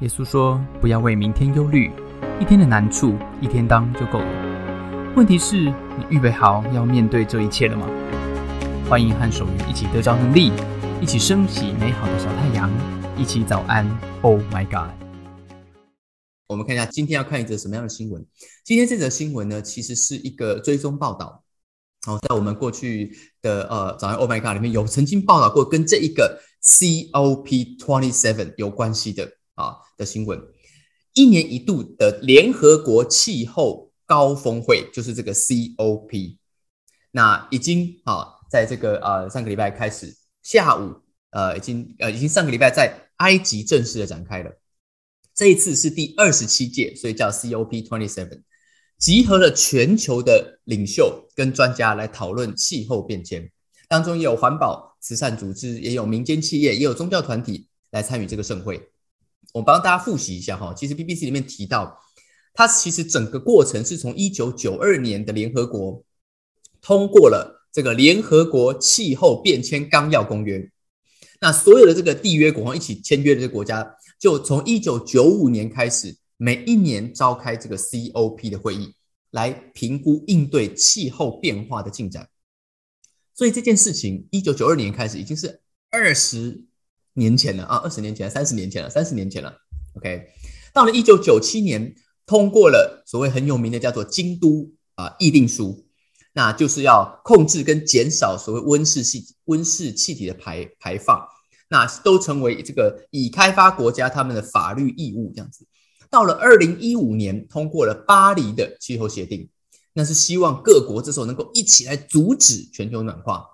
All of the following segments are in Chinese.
耶稣说：“不要为明天忧虑，一天的难处一天当就够了。问题是，你预备好要面对这一切了吗？”欢迎和守愚一起得着能力，一起升起美好的小太阳，一起早安。Oh my God！我们看一下今天要看一则什么样的新闻。今天这则新闻呢，其实是一个追踪报道。哦，在我们过去的呃早安 Oh my God 里面有曾经报道过跟这一个 COP twenty seven 有关系的。啊的新闻，一年一度的联合国气候高峰会就是这个 COP，那已经啊在这个呃上个礼拜开始，下午呃已经呃已经上个礼拜在埃及正式的展开了，这一次是第二十七届，所以叫 COP twenty seven，集合了全球的领袖跟专家来讨论气候变迁，当中也有环保慈善组织，也有民间企业，也有宗教团体来参与这个盛会。我帮大家复习一下哈，其实 BBC 里面提到，它其实整个过程是从一九九二年的联合国通过了这个联合国气候变迁纲要公约，那所有的这个缔约国一起签约的这个国家，就从一九九五年开始，每一年召开这个 COP 的会议，来评估应对气候变化的进展。所以这件事情，一九九二年开始已经是二十。年前了啊，二十年前、三十年前了，三十年前了。OK，到了一九九七年，通过了所谓很有名的叫做《京都啊议定书》，那就是要控制跟减少所谓温室气温室气体的排排放，那都成为这个已开发国家他们的法律义务这样子。到了二零一五年，通过了巴黎的气候协定，那是希望各国这时候能够一起来阻止全球暖化。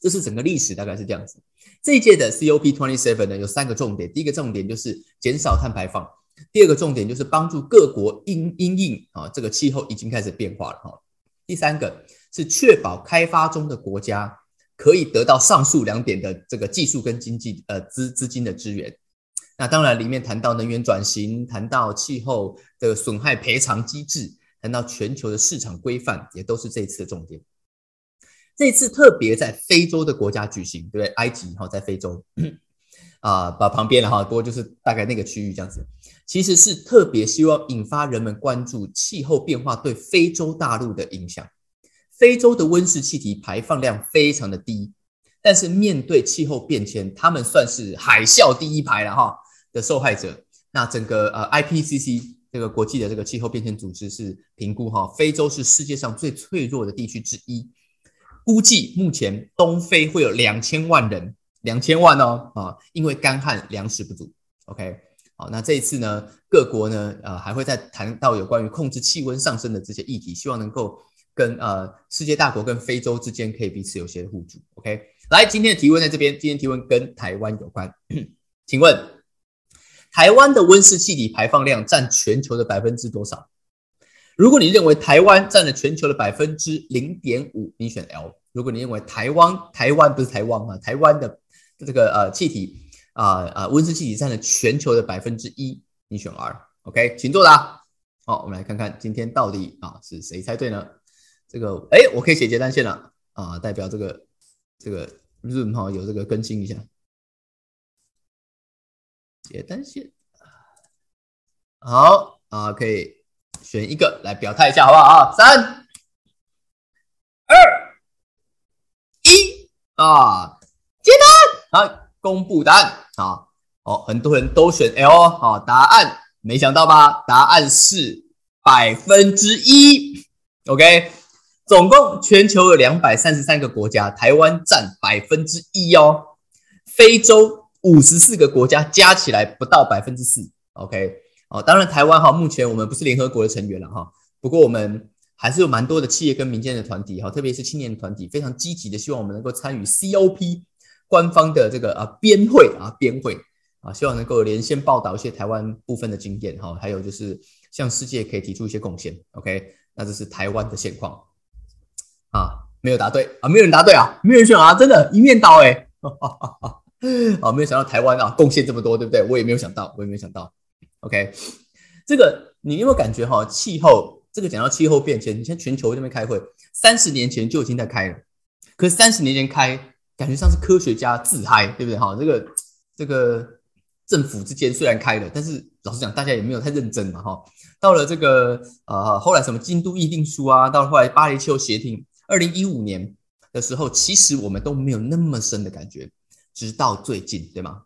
这是整个历史大概是这样子。这一届的 COP twenty seven 呢，有三个重点。第一个重点就是减少碳排放，第二个重点就是帮助各国因因应啊，这个气候已经开始变化了哈。第三个是确保开发中的国家可以得到上述两点的这个技术跟经济呃资资金的支援。那当然里面谈到能源转型，谈到气候的损害赔偿机制，谈到全球的市场规范，也都是这一次的重点。这次特别在非洲的国家举行，对不对？埃及哈，在非洲 啊，把旁边的哈，多就是大概那个区域这样子。其实是特别希望引发人们关注气候变化对非洲大陆的影响。非洲的温室气体排放量非常的低，但是面对气候变迁，他们算是海啸第一排了哈的受害者。那整个呃 IPCC 这个国际的这个气候变迁组织是评估哈，非洲是世界上最脆弱的地区之一。估计目前东非会有两千万人，两千万哦啊，因为干旱粮食不足。OK，好，那这一次呢，各国呢，呃，还会再谈到有关于控制气温上升的这些议题，希望能够跟呃世界大国跟非洲之间可以彼此有些互助。OK，来，今天的提问在这边，今天提问跟台湾有关，请问台湾的温室气体排放量占全球的百分之多少？如果你认为台湾占了全球的百分之零点五，你选 L；如果你认为台湾台湾不是台湾啊，台湾的这个呃气体啊啊温室气体占了全球的百分之一，你选 R。OK，请作答。好，我们来看看今天到底啊是谁猜对呢？这个哎，我可以写结单线了啊，代表这个这个 Zoom 哈有这个更新一下结单线。好啊，可以。选一个来表态一下，好不好啊？三、二、一啊！接单好，公布答案啊！哦，很多人都选 L 哦。答案没想到吧？答案是百分之一。OK，总共全球有两百三十三个国家，台湾占百分之一哦。非洲五十四个国家加起来不到百分之四。OK。哦，当然，台湾哈，目前我们不是联合国的成员了哈。不过我们还是有蛮多的企业跟民间的团体哈，特别是青年团体，非常积极的，希望我们能够参与 COP 官方的这个啊编会啊编会啊，希望能够连线报道一些台湾部分的经验哈，还有就是向世界可以提出一些贡献。OK，那这是台湾的现况啊，没有答对啊，没有人答对啊，没有人选啊，真的，一面倒哎，啊，没有想到台湾啊贡献这么多，对不对？我也没有想到，我也没有想到。OK，这个你有没有感觉哈？气候这个讲到气候变迁，你像全球这边开会，三十年前就已经在开了，可是三十年前开，感觉像是科学家自嗨，对不对哈？这个这个政府之间虽然开了，但是老实讲，大家也没有太认真嘛，哈。到了这个呃后来什么京都议定书啊，到后来巴黎气候协定，二零一五年的时候，其实我们都没有那么深的感觉，直到最近，对吗？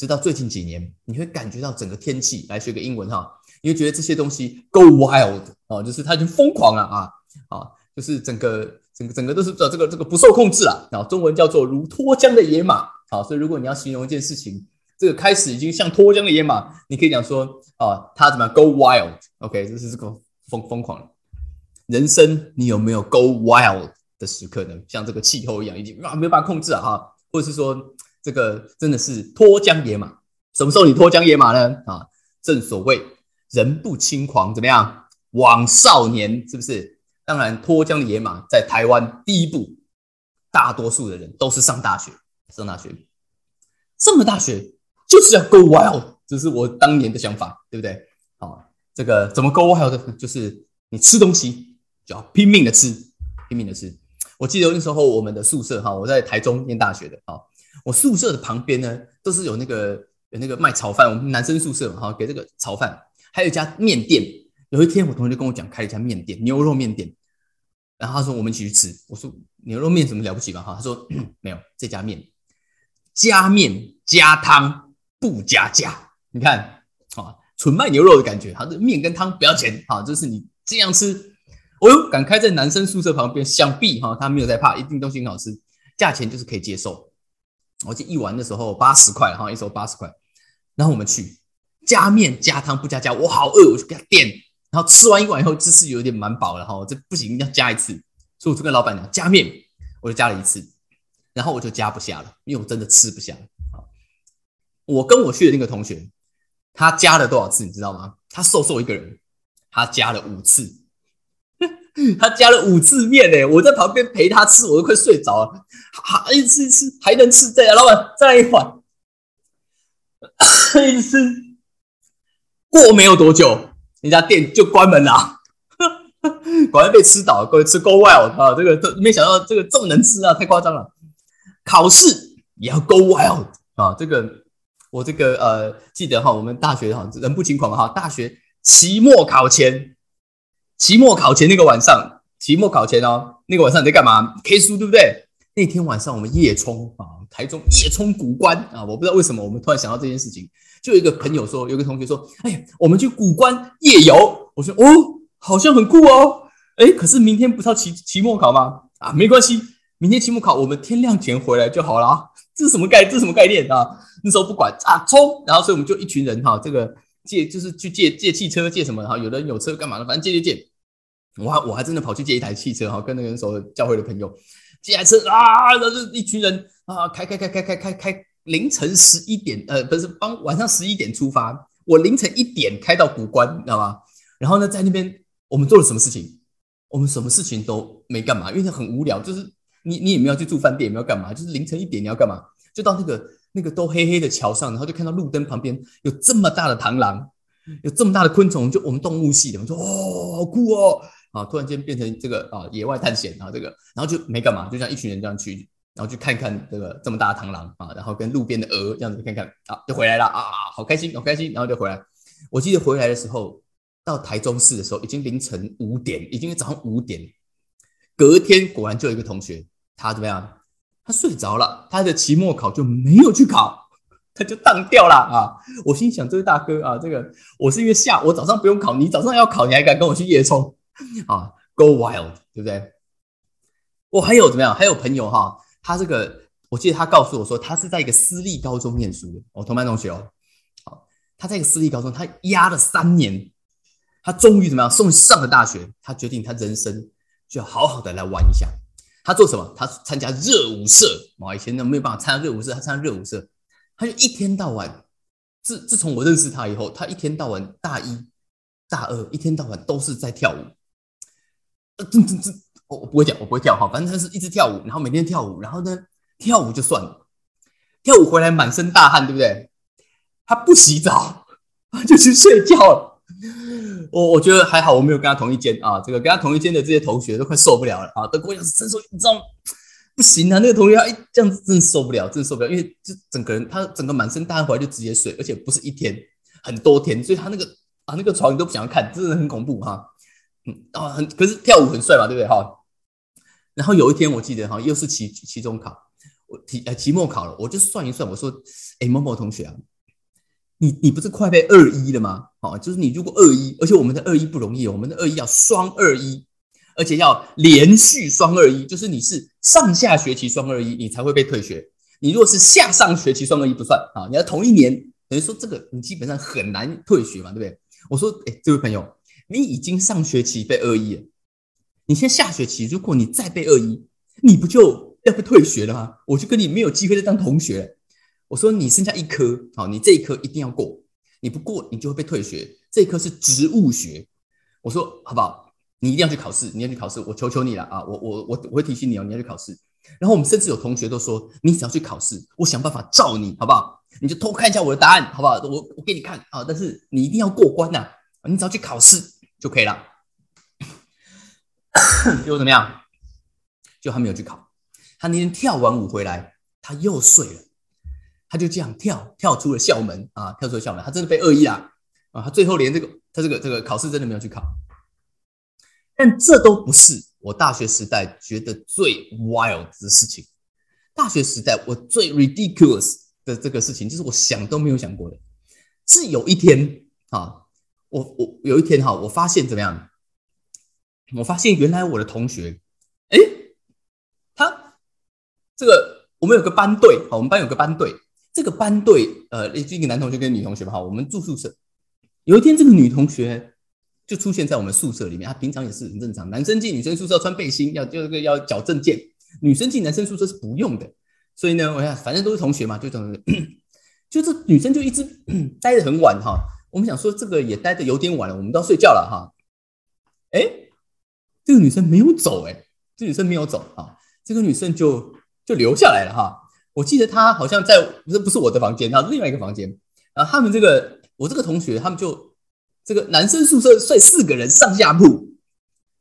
直到最近几年，你会感觉到整个天气，来学个英文哈，你会觉得这些东西 go wild 哦，就是它已经疯狂了啊啊，就是整个整个整个都是这这个这个不受控制了啊，中文叫做如脱缰的野马，好，所以如果你要形容一件事情。这个开始已经像脱缰的野马，你可以讲说啊，他怎么样 go wild？OK，这是这个疯疯狂。人生你有没有 go wild 的时刻呢？像这个气候一样，已经啊没有办法控制啊哈，或者是说这个真的是脱缰野马？什么时候你脱缰野马呢？啊，正所谓人不轻狂，怎么样？枉少年，是不是？当然，脱缰的野马在台湾第一步，大多数的人都是上大学，上大学，上了大学。就是要 go wild，这是我当年的想法，对不对？好，这个怎么 go wild 的？就是你吃东西就要拼命的吃，拼命的吃。我记得那时候我们的宿舍哈，我在台中念大学的哈，我宿舍的旁边呢都是有那个有那个卖炒饭，我们男生宿舍哈，给这个炒饭，还有一家面店。有一天我同学就跟我讲，开了一家面店，牛肉面店。然后他说我们一起去吃，我说牛肉面什么了不起吧哈？他说 没有，这家面加面加汤。不加价，你看啊，纯卖牛肉的感觉。好，这面跟汤不要钱，哈，就是你这样吃。哦呦，敢开在男生宿舍旁边，想必哈他没有在怕，一定东西很好吃，价钱就是可以接受。我记得一碗的时候八十块，哈，一手八十块。然后我们去加面加汤不加价，我好饿，我就给他点。然后吃完一碗以后，这是有点蛮饱了哈，这不行，要加一次。所以我就跟老板娘加面，我就加了一次，然后我就加不下了，因为我真的吃不下。我跟我去的那个同学，他加了多少次，你知道吗？他瘦瘦一个人，他加了五次，他加了五次面呢。我在旁边陪他吃，我都快睡着了。还一直吃，还能吃，这样，老板再来一碗。一直吃，过没有多久，人家店就关门了。果然被吃倒，各位吃够 wild 啊！这个都没想到，这个这么能吃啊，太夸张了。考试也要 go wild 啊，这个。我这个呃，记得哈，我们大学哈人不轻狂哈，大学期末考前，期末考前那个晚上，期末考前哦，那个晚上你在干嘛？K 书对不对？那天晚上我们夜冲啊，台中夜冲古关啊，我不知道为什么我们突然想到这件事情，就有一个朋友说，有个同学说，哎呀，我们去古关夜游，我说哦，好像很酷哦，哎，可是明天不是要期期末考吗？啊，没关系，明天期末考我们天亮前回来就好了。这是什么概？这是什么概念啊？那时候不管啊，冲！然后所以我们就一群人哈，这个借就是去借借汽车，借什么？哈，有的人有车干嘛的？反正借借借。我还我还真的跑去借一台汽车哈，跟那个时候教会的朋友借台车啊，然后就一群人啊，开开开开开开开，凌晨十一点呃，不是帮晚上十一点出发，我凌晨一点开到古关，你知道吗？然后呢，在那边我们做了什么事情？我们什么事情都没干嘛，因为很无聊，就是。你你也没有去住饭店，也没有干嘛，就是凌晨一点你要干嘛？就到那个那个都黑黑的桥上，然后就看到路灯旁边有这么大的螳螂，有这么大的昆虫，就我们动物系的，我说哦好酷哦，啊突然间变成这个啊野外探险啊这个，然后就没干嘛，就像一群人这样去，然后去看看这个这么大的螳螂啊，然后跟路边的鹅这样子看看啊就回来了啊好开心好开心，然后就回来。我记得回来的时候到台中市的时候已经凌晨五点，已经早上五点，隔天果然就有一个同学。他怎么样？他睡着了，他的期末考就没有去考，他就当掉了啊！我心想，这位大哥啊，这个我是因为下我早上不用考，你早上要考，你还敢跟我去夜冲 啊？Go wild，对不对？我还有怎么样？还有朋友哈，他这个我记得他告诉我说，他是在一个私立高中念书的，我同班同学哦。好，他在一个私立高中，他压了三年，他终于怎么样？送上了大学，他决定他人生就要好好的来玩一下。他做什么？他参加热舞社。哇，以前呢没有办法参加热舞社，他参加热舞社，他就一天到晚。自自从我认识他以后，他一天到晚大一、大二一天到晚都是在跳舞。呃，这这这，我我不会跳，我不会跳哈。反正他是一直跳舞，然后每天跳舞，然后呢跳舞就算了，跳舞回来满身大汗，对不对？他不洗澡，他就去睡觉了。我我觉得还好，我没有跟他同一间啊。这个跟他同一间的这些同学都快受不了了啊，都跟我讲，陈说你知道不行啊，那个同学他一这样子真的受不了，真的受不了，因为就整个人他整个满身大汗回来就直接睡，而且不是一天，很多天，所以他那个啊那个床你都不想要看，真的很恐怖哈。嗯啊，很可是跳舞很帅嘛，对不对哈？然后有一天我记得哈，又是期期中考，我期呃期末考了，我就算一算，我说，哎某某同学啊，你你不是快被二一了吗？哦，就是你如果二一，而且我们的二一不容易，我们的二一要双二一。而且要连续双二一，就是你是上下学期双二一，你才会被退学。你如果是下上学期双二一不算啊，你要同一年，等于说这个你基本上很难退学嘛，对不对？我说，哎，这位朋友，你已经上学期被二一了，你现在下学期如果你再被二一，你不就要被退学了吗？我就跟你没有机会再当同学。我说你剩下一科，好，你这一科一定要过，你不过你就会被退学。这一科是植物学，我说好不好？你一定要去考试，你要去考试，我求求你了啊！我我我我会提醒你哦，你要去考试。然后我们甚至有同学都说，你只要去考试，我想办法照你，好不好？你就偷看一下我的答案，好不好？我我给你看啊！但是你一定要过关呐！你只要去考试就可以了。结果怎么样？就他没有去考，他那天跳完舞回来，他又睡了，他就这样跳跳出了校门啊，跳出了校门，他真的被恶意啊啊！他最后连这个他这个这个考试真的没有去考。但这都不是我大学时代觉得最 wild 的事情。大学时代我最 ridiculous 的这个事情，就是我想都没有想过的。是有一天啊，我我有一天哈，我发现怎么样？我发现原来我的同学，哎，他这个我们有个班队，好，我们班有个班队，这个班队呃，一个男同学跟女同学嘛，好，我们住宿舍。有一天这个女同学。就出现在我们宿舍里面，她平常也是很正常。男生进女生宿舍穿背心，要就这个要缴证件；女生进男生宿舍是不用的。所以呢，我看反正都是同学嘛，就等于 就这女生就一直 待得很晚哈。我们想说这个也待得有点晚了，我们都要睡觉了哈。哎，这个女生没有走哎，这女生没有走啊，这个女生就就留下来了哈。我记得她好像在这不是我的房间，她另外一个房间。然后他们这个我这个同学，他们就。这个男生宿舍睡四个人上下铺，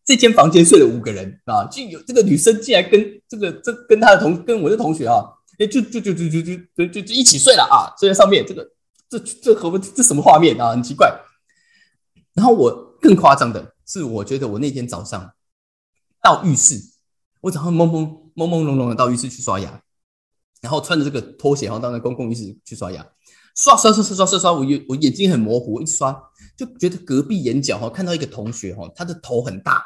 这间房间睡了五个人啊，就有这个女生竟然跟这个这跟他的同跟我的同学啊，哎，就就就就就就就就一起睡了啊，睡在上面，这个这这何不这什么画面啊，很奇怪。然后我更夸张的是，我觉得我那天早上到浴室，我早上懵懵懵懵胧胧的到浴室去刷牙，然后穿着这个拖鞋，然后到那公共浴室去刷牙。刷刷刷刷刷刷刷，我眼我眼睛很模糊，一刷就觉得隔壁眼角哈看到一个同学哈，他的头很大，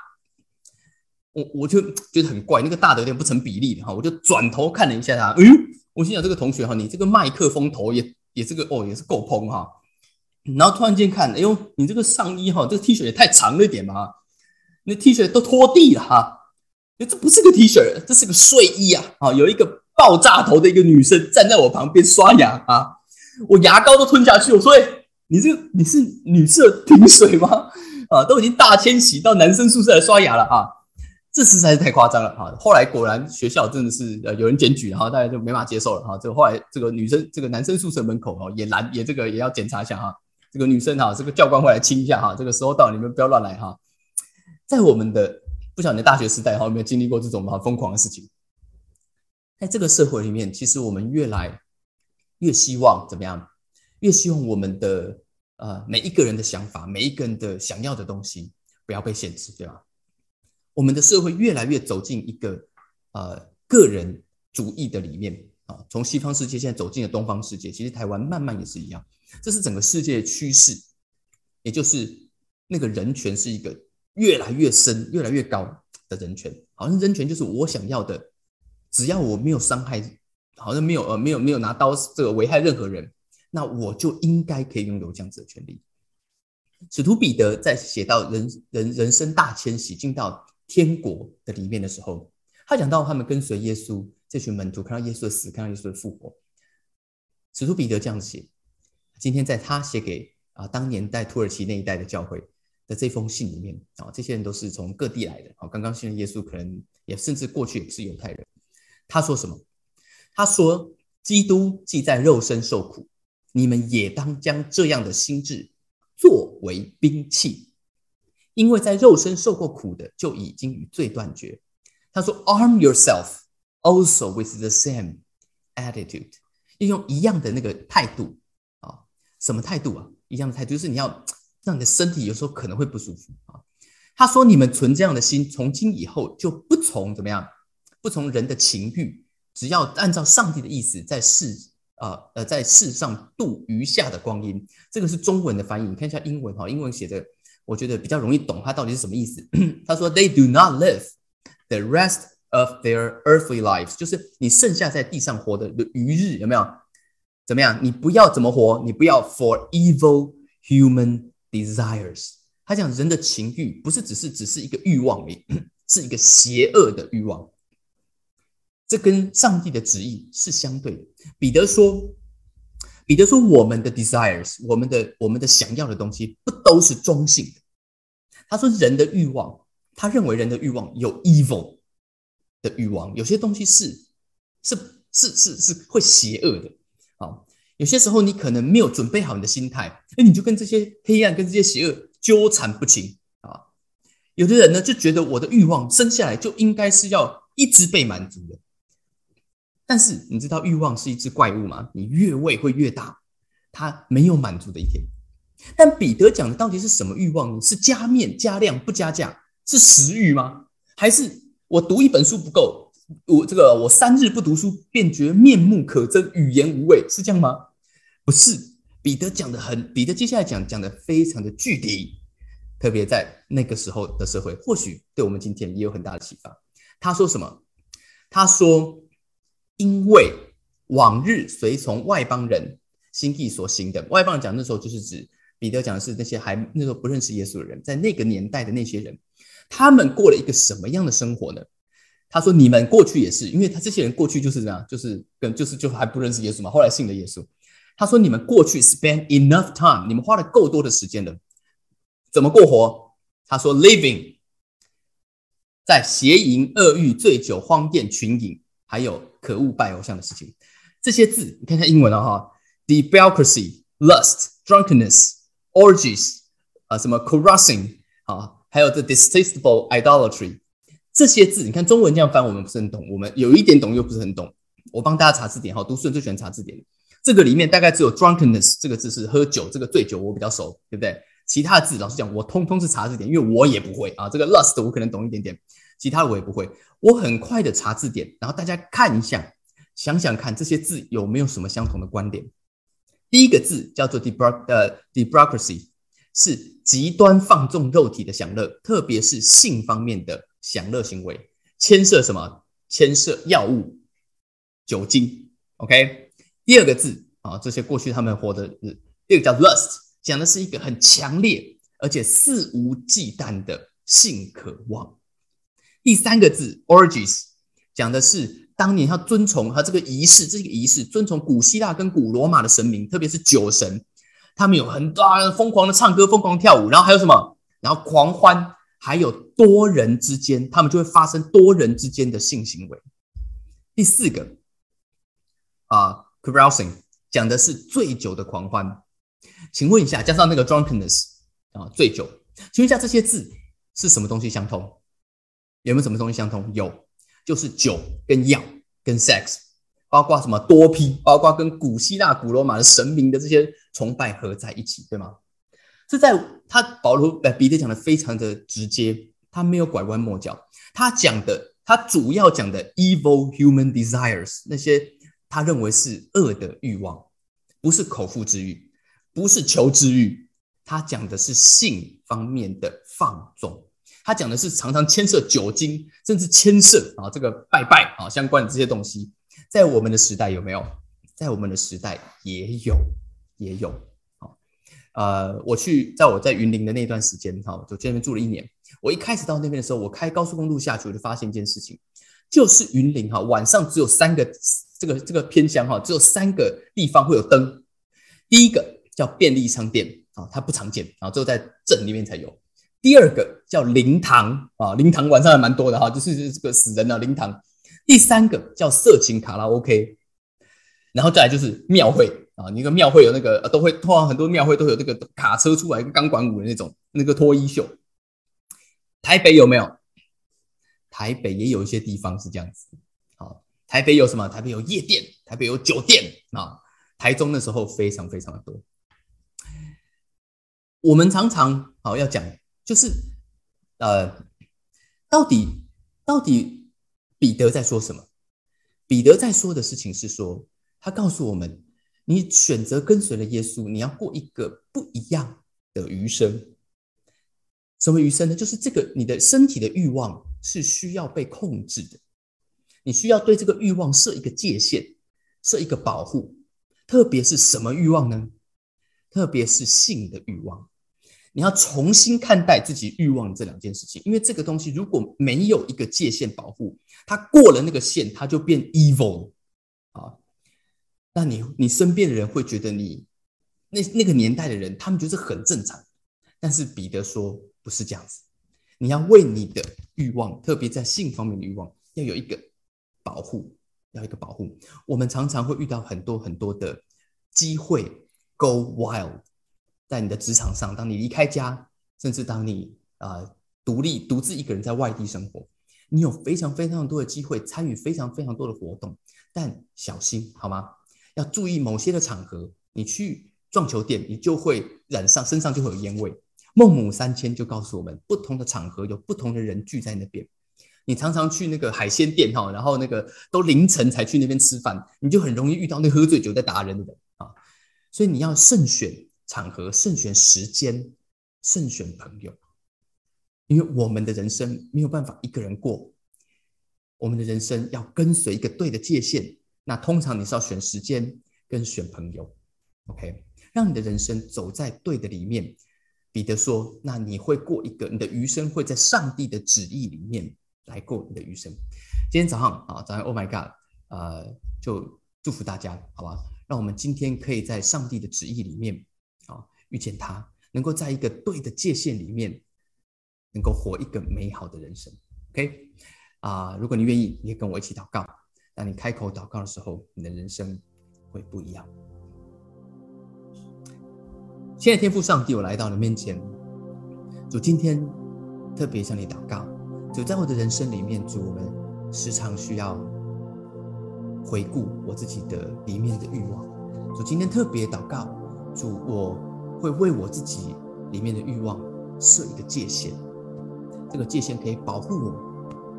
我我就觉得很怪，那个大的有点不成比例的哈，我就转头看了一下他，嗯，我心想这个同学哈，你这个麦克风头也也这个哦也是够蓬哈，然后突然间看，哎呦，你这个上衣哈，这个 T 恤也太长了一点嘛，那 T 恤都拖地了哈，哎，这不是个 T 恤，这是个睡衣啊，啊，有一个爆炸头的一个女生站在我旁边刷牙啊。我牙膏都吞下去，我说：“哎，你这个你是女厕停水吗？啊，都已经大迁徙到男生宿舍来刷牙了啊，这实在是太夸张了啊！”后来果然学校真的是呃有人检举，然后大家就没法接受了哈。这个后来这个女生这个男生宿舍门口哦也拦也这个也要检查一下哈。这个女生哈，这个教官会来亲一下哈。这个时候到你们不要乱来哈。在我们的不晓得大学时代哈有没有经历过这种哈疯狂的事情？在这个社会里面，其实我们越来。越希望怎么样？越希望我们的呃每一个人的想法，每一个人的想要的东西不要被限制，对吧？我们的社会越来越走进一个呃个人主义的里面啊，从西方世界现在走进了东方世界，其实台湾慢慢也是一样，这是整个世界的趋势，也就是那个人权是一个越来越深、越来越高的人权，好像人权就是我想要的，只要我没有伤害。好像没有呃没有没有拿刀这个危害任何人，那我就应该可以拥有这样子的权利。使徒彼得在写到人人人生大迁徙进到天国的里面的时候，他讲到他们跟随耶稣这群门徒看到耶稣的死，看到耶稣的复活。使徒彼得这样子写，今天在他写给啊当年在土耳其那一带的教会的这封信里面啊，这些人都是从各地来的啊，刚刚信了耶稣，可能也甚至过去也是犹太人。他说什么？他说：“基督既在肉身受苦，你们也当将这样的心智作为兵器，因为在肉身受过苦的就已经与罪断绝。”他说：“Arm yourself also with the same attitude，要用一样的那个态度啊，什么态度啊？一样的态度就是你要让你的身体有时候可能会不舒服啊。他说：“你们存这样的心，从今以后就不从怎么样，不从人的情欲，只要按照上帝的意思，在世啊呃在世上度余下的光阴。”这个是中文的翻译，你看一下英文哈，英文写的我觉得比较容易懂，它到底是什么意思？他说：“They do not live the rest of their earthly lives，就是你剩下在地上活的余日有没有？怎么样？你不要怎么活？你不要 for evil human desires。”他讲人的情欲不是只是只是一个欲望而已，是一个邪恶的欲望。这跟上帝的旨意是相对的。彼得说：“彼得说，我们的 desires，我们的我们的想要的东西，不都是中性的？”他说：“人的欲望，他认为人的欲望有 evil 的欲望，有些东西是是是是是会邪恶的。啊，有些时候你可能没有准备好你的心态，哎，你就跟这些黑暗跟这些邪恶。”纠缠不清啊！有的人呢就觉得我的欲望生下来就应该是要一直被满足的，但是你知道欲望是一只怪物吗？你越喂会越大，它没有满足的一天。但彼得讲的到底是什么欲望呢？是加面加量不加价？是食欲吗？还是我读一本书不够？我这个我三日不读书便觉面目可憎，语言无味，是这样吗？不是。彼得讲的很，彼得接下来讲讲的非常的具体，特别在那个时候的社会，或许对我们今天也有很大的启发。他说什么？他说，因为往日随从外邦人心意所行的，外邦人讲那时候就是指彼得讲的是那些还那时候不认识耶稣的人，在那个年代的那些人，他们过了一个什么样的生活呢？他说，你们过去也是，因为他这些人过去就是这样，就是跟就是就还不认识耶稣嘛，后来信了耶稣。他说：“你们过去 spend enough time，你们花了够多的时间了，怎么过活？”他说：“living 在邪淫、恶欲、醉酒、荒宴、群饮，还有可恶拜偶像的事情。这些字，你看看英文了哈：debauchery、lust、drunkenness、orgies 啊，什么 carousing 啊，还有 the distasteful idolatry。这些字，你看中文这样翻，我们不是很懂，我们有一点懂，又不是很懂。我帮大家查字典哈，读书人最喜欢查字典。”这个里面大概只有 drunkenness 这个字是喝酒，这个醉酒我比较熟，对不对？其他字老实讲，我通通是查字典，因为我也不会啊。这个 lust 我可能懂一点点，其他的我也不会。我很快的查字典，然后大家看一下，想想看这些字有没有什么相同的观点。第一个字叫做 debra 呃 debauchery，是极端放纵肉体的享乐，特别是性方面的享乐行为，牵涉什么？牵涉药物、酒精。OK。第二个字啊，这些过去他们活的日，第二个叫 lust，讲的是一个很强烈而且肆无忌惮的性渴望。第三个字 orgies，讲的是当年要遵从他这个仪式，这个仪式遵从古希腊跟古罗马的神明，特别是酒神，他们有很大疯狂的唱歌、疯狂跳舞，然后还有什么？然后狂欢，还有多人之间，他们就会发生多人之间的性行为。第四个啊。Carousing 讲的是醉酒的狂欢，请问一下，加上那个 drunkenness 啊，醉酒，请问一下这些字是什么东西相通？有没有什么东西相通？有，就是酒跟药跟 sex，包括什么多批，包括跟古希腊、古罗马的神明的这些崇拜合在一起，对吗？这在他保罗呃彼得讲的非常的直接，他没有拐弯抹角，他讲的他主要讲的 evil human desires 那些。他认为是恶的欲望，不是口腹之欲，不是求之欲。他讲的是性方面的放纵，他讲的是常常牵涉酒精，甚至牵涉啊这个拜拜啊相关的这些东西。在我们的时代有没有？在我们的时代也有，也有。啊，呃，我去在我在云林的那段时间，哈，就在那边住了一年。我一开始到那边的时候，我开高速公路下去，我就发现一件事情，就是云林哈，晚上只有三个。这个这个偏乡哈，只有三个地方会有灯。第一个叫便利商店啊，它不常见啊，只有在镇里面才有。第二个叫灵堂啊，灵堂晚上还蛮多的哈，就是这个死人的灵堂。第三个叫色情卡拉 OK，然后再来就是庙会啊，那个庙会有那个都会，通常很多庙会都有这个卡车出来钢管舞的那种那个脱衣秀。台北有没有？台北也有一些地方是这样子。好台北有什么？台北有夜店，台北有酒店啊。台中的时候非常非常的多。我们常常好要讲，就是呃，到底到底彼得在说什么？彼得在说的事情是说，他告诉我们，你选择跟随了耶稣，你要过一个不一样的余生。什么余生呢？就是这个你的身体的欲望是需要被控制的。你需要对这个欲望设一个界限，设一个保护，特别是什么欲望呢？特别是性的欲望，你要重新看待自己欲望这两件事情，因为这个东西如果没有一个界限保护，它过了那个线，它就变 evil 啊。那你你身边的人会觉得你那那个年代的人，他们觉得很正常，但是彼得说不是这样子，你要为你的欲望，特别在性方面的欲望，要有一个。保护要一个保护，我们常常会遇到很多很多的机会，go wild，在你的职场上，当你离开家，甚至当你啊独立独自一个人在外地生活，你有非常非常多的机会参与非常非常多的活动，但小心好吗？要注意某些的场合，你去撞球店，你就会染上身上就会有烟味。孟母三迁就告诉我们，不同的场合有不同的人聚在那边。你常常去那个海鲜店哈，然后那个都凌晨才去那边吃饭，你就很容易遇到那喝醉酒在打人的啊。所以你要慎选场合，慎选时间，慎选朋友，因为我们的人生没有办法一个人过，我们的人生要跟随一个对的界限。那通常你是要选时间跟选朋友，OK，让你的人生走在对的里面。彼得说：“那你会过一个，你的余生会在上帝的旨意里面。”来过你的余生。今天早上啊，早上 Oh my God，呃，就祝福大家，好吧？让我们今天可以在上帝的旨意里面啊，遇见他，能够在一个对的界限里面，能够活一个美好的人生。OK，啊，如果你愿意，你也跟我一起祷告。当你开口祷告的时候，你的人生会不一样。现在天父上帝，我来到你面前，主今天特别向你祷告。就在我的人生里面，主，我们时常需要回顾我自己的里面的欲望。主，今天特别祷告，主，我会为我自己里面的欲望设一个界限，这个界限可以保护我，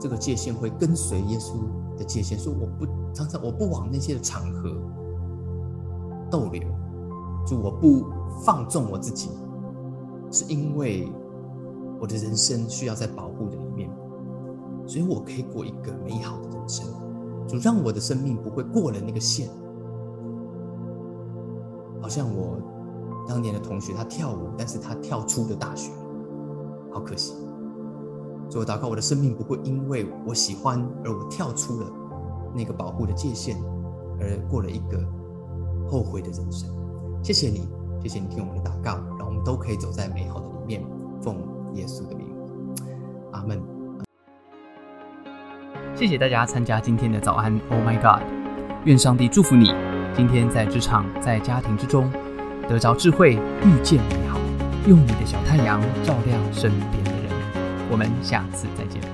这个界限会跟随耶稣的界限，说我不常常我不往那些的场合逗留，就我不放纵我自己，是因为我的人生需要在保护的里面。所以我可以过一个美好的人生，就让我的生命不会过了那个线。好像我当年的同学，他跳舞，但是他跳出的大学，好可惜。所以我祷告，我的生命不会因为我喜欢而我跳出了那个保护的界限，而过了一个后悔的人生。谢谢你，谢谢你听我们的祷告，让我们都可以走在美好的里面，奉耶稣的名，阿门。谢谢大家参加今天的早安，Oh my God！愿上帝祝福你，今天在职场、在家庭之中得着智慧，遇见美好，用你的小太阳照亮身边的人。我们下次再见。